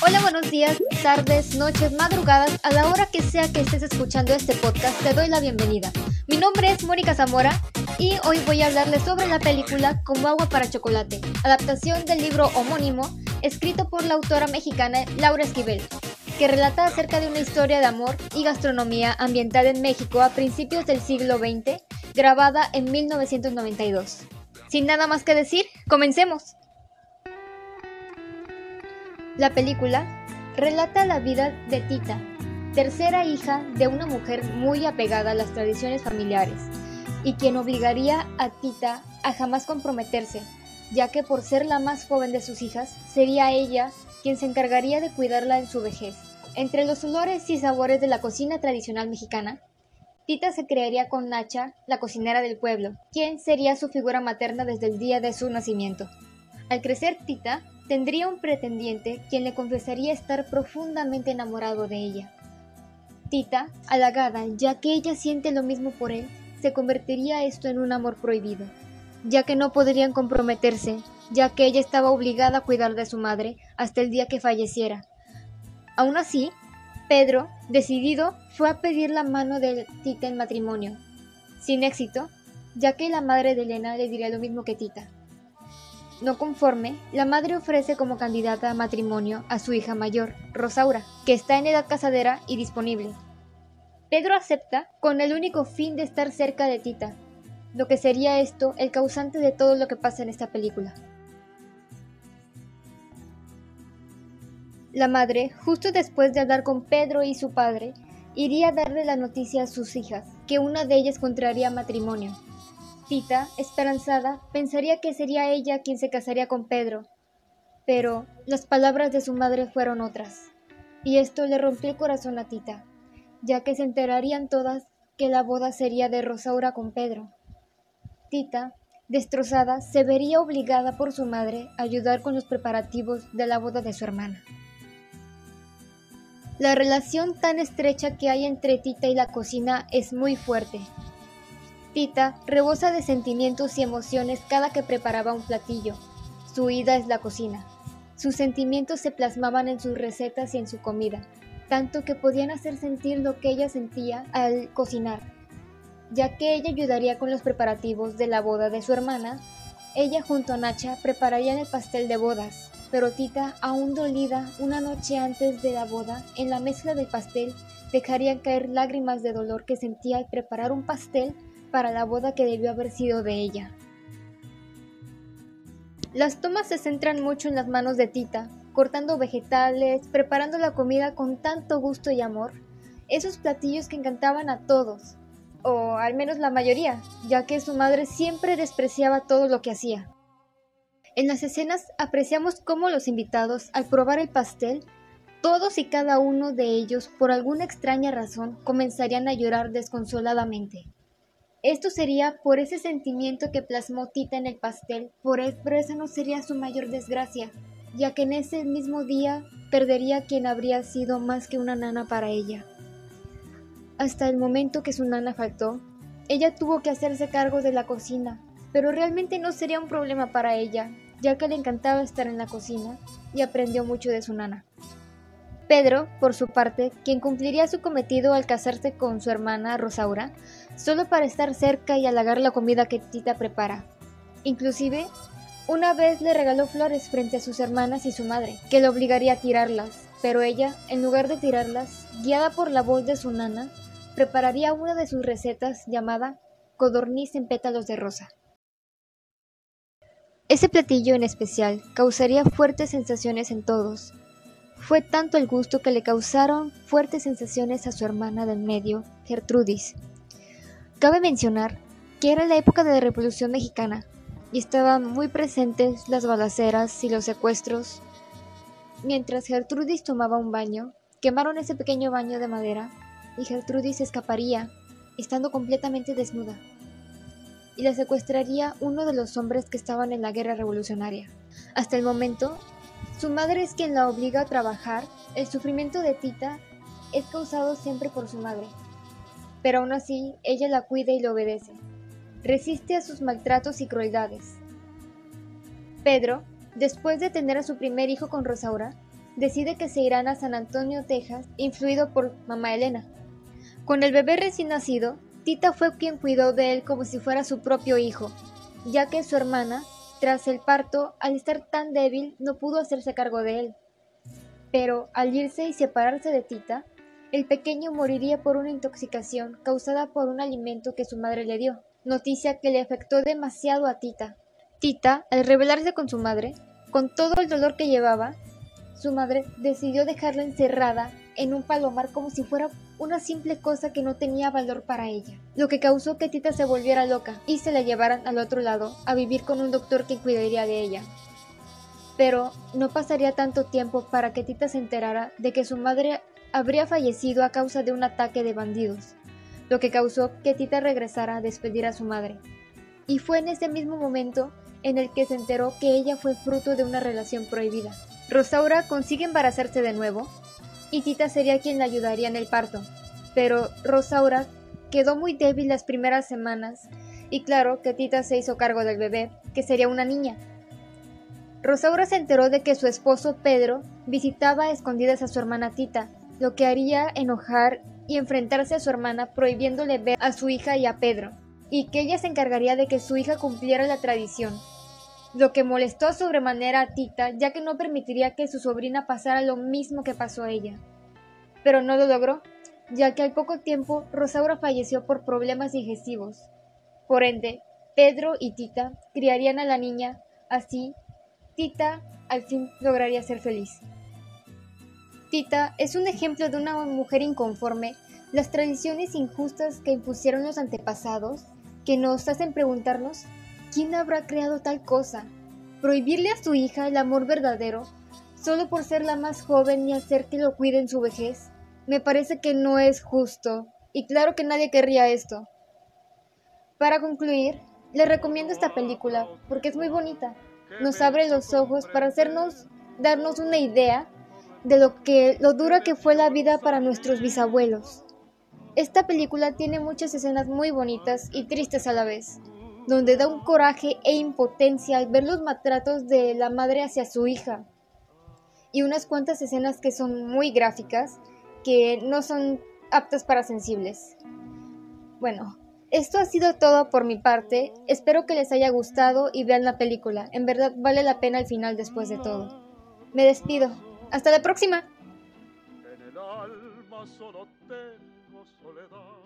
Hola, buenos días, tardes, noches, madrugadas, a la hora que sea que estés escuchando este podcast, te doy la bienvenida. Mi nombre es Mónica Zamora y hoy voy a hablarles sobre la película Como agua para chocolate, adaptación del libro homónimo escrito por la autora mexicana Laura Esquivel, que relata acerca de una historia de amor y gastronomía ambientada en México a principios del siglo XX, grabada en 1992. Sin nada más que decir, comencemos. La película relata la vida de Tita, tercera hija de una mujer muy apegada a las tradiciones familiares, y quien obligaría a Tita a jamás comprometerse, ya que por ser la más joven de sus hijas, sería ella quien se encargaría de cuidarla en su vejez. Entre los olores y sabores de la cocina tradicional mexicana, Tita se crearía con Nacha, la cocinera del pueblo, quien sería su figura materna desde el día de su nacimiento. Al crecer Tita, tendría un pretendiente quien le confesaría estar profundamente enamorado de ella. Tita, halagada ya que ella siente lo mismo por él, se convertiría esto en un amor prohibido, ya que no podrían comprometerse, ya que ella estaba obligada a cuidar de su madre hasta el día que falleciera. Aún así, Pedro, decidido, fue a pedir la mano de Tita en matrimonio, sin éxito, ya que la madre de Elena le diría lo mismo que Tita. No conforme, la madre ofrece como candidata a matrimonio a su hija mayor, Rosaura, que está en edad casadera y disponible. Pedro acepta con el único fin de estar cerca de Tita, lo que sería esto el causante de todo lo que pasa en esta película. La madre, justo después de hablar con Pedro y su padre, iría a darle la noticia a sus hijas, que una de ellas contraería matrimonio. Tita, esperanzada, pensaría que sería ella quien se casaría con Pedro, pero las palabras de su madre fueron otras, y esto le rompió el corazón a Tita, ya que se enterarían todas que la boda sería de Rosaura con Pedro. Tita, destrozada, se vería obligada por su madre a ayudar con los preparativos de la boda de su hermana. La relación tan estrecha que hay entre Tita y la cocina es muy fuerte. Tita rebosa de sentimientos y emociones cada que preparaba un platillo. Su ida es la cocina. Sus sentimientos se plasmaban en sus recetas y en su comida, tanto que podían hacer sentir lo que ella sentía al cocinar. Ya que ella ayudaría con los preparativos de la boda de su hermana, ella junto a Nacha prepararían el pastel de bodas, pero Tita, aún dolida una noche antes de la boda, en la mezcla del pastel dejarían caer lágrimas de dolor que sentía al preparar un pastel para la boda que debió haber sido de ella. Las tomas se centran mucho en las manos de Tita, cortando vegetales, preparando la comida con tanto gusto y amor, esos platillos que encantaban a todos, o al menos la mayoría, ya que su madre siempre despreciaba todo lo que hacía. En las escenas apreciamos cómo los invitados, al probar el pastel, todos y cada uno de ellos, por alguna extraña razón, comenzarían a llorar desconsoladamente. Esto sería por ese sentimiento que plasmó Tita en el pastel, por él, pero esa no sería su mayor desgracia, ya que en ese mismo día perdería quien habría sido más que una nana para ella. Hasta el momento que su nana faltó, ella tuvo que hacerse cargo de la cocina, pero realmente no sería un problema para ella, ya que le encantaba estar en la cocina y aprendió mucho de su nana. Pedro, por su parte, quien cumpliría su cometido al casarse con su hermana Rosaura, solo para estar cerca y halagar la comida que Tita prepara. Inclusive, una vez le regaló flores frente a sus hermanas y su madre, que le obligaría a tirarlas, pero ella, en lugar de tirarlas, guiada por la voz de su nana, prepararía una de sus recetas llamada codorniz en pétalos de rosa. Ese platillo en especial causaría fuertes sensaciones en todos. Fue tanto el gusto que le causaron fuertes sensaciones a su hermana del medio, Gertrudis. Cabe mencionar que era la época de la Revolución Mexicana y estaban muy presentes las balaceras y los secuestros. Mientras Gertrudis tomaba un baño, quemaron ese pequeño baño de madera y Gertrudis escaparía, estando completamente desnuda y la secuestraría uno de los hombres que estaban en la guerra revolucionaria. Hasta el momento, Su madre es quien la obliga a trabajar, el sufrimiento de Tita es causado siempre por su madre, pero aún así ella la cuida y le obedece. Resiste a sus maltratos y crueldades. Pedro, después de tener a su primer hijo con Rosaura, decide que se irán a San Antonio, Texas, influido por mamá Elena. Con el bebé recién nacido, Tita fue quien cuidó de él como si fuera su propio hijo, ya que su hermana, tras el parto, al estar tan débil, no pudo hacerse cargo de él. Pero al irse y separarse de Tita, el pequeño moriría por una intoxicación causada por un alimento que su madre le dio, noticia que le afectó demasiado a Tita. Tita, al rebelarse con su madre, con todo el dolor que llevaba, su madre decidió dejarla encerrada en un palomar como si fuera una simple cosa que no tenía valor para ella, lo que causó que Tita se volviera loca y se la llevaran al otro lado a vivir con un doctor que cuidaría de ella. Pero no pasaría tanto tiempo para que Tita se enterara de que su madre habría fallecido a causa de un ataque de bandidos, lo que causó que Tita regresara a despedir a su madre. Y fue en ese mismo momento en el que se enteró que ella fue fruto de una relación prohibida. Rosaura consigue embarazarse de nuevo y Tita sería quien la ayudaría en el parto, pero Rosaura quedó muy débil las primeras semanas y claro que Tita se hizo cargo del bebé, que sería una niña. Rosaura se enteró de que su esposo Pedro visitaba a escondidas a su hermana Tita lo que haría enojar y enfrentarse a su hermana prohibiéndole ver a su hija y a Pedro, y que ella se encargaría de que su hija cumpliera la tradición, lo que molestó sobremanera a Tita ya que no permitiría que su sobrina pasara lo mismo que pasó a ella. Pero no lo logró, ya que al poco tiempo Rosaura falleció por problemas digestivos. Por ende, Pedro y Tita criarían a la niña, así Tita al fin lograría ser feliz. Tita es un ejemplo de una mujer inconforme, las tradiciones injustas que impusieron los antepasados, que nos hacen preguntarnos ¿quién habrá creado tal cosa? Prohibirle a su hija el amor verdadero, solo por ser la más joven y hacer que lo cuide en su vejez, me parece que no es justo, y claro que nadie querría esto. Para concluir, les recomiendo esta película porque es muy bonita. Nos abre los ojos para hacernos darnos una idea de lo que lo dura que fue la vida para nuestros bisabuelos. Esta película tiene muchas escenas muy bonitas y tristes a la vez, donde da un coraje e impotencia al ver los maltratos de la madre hacia su hija, y unas cuantas escenas que son muy gráficas, que no son aptas para sensibles. Bueno, esto ha sido todo por mi parte, espero que les haya gustado y vean la película, en verdad vale la pena al final después de todo. Me despido, hasta la próxima. En el alma solo tengo soledad.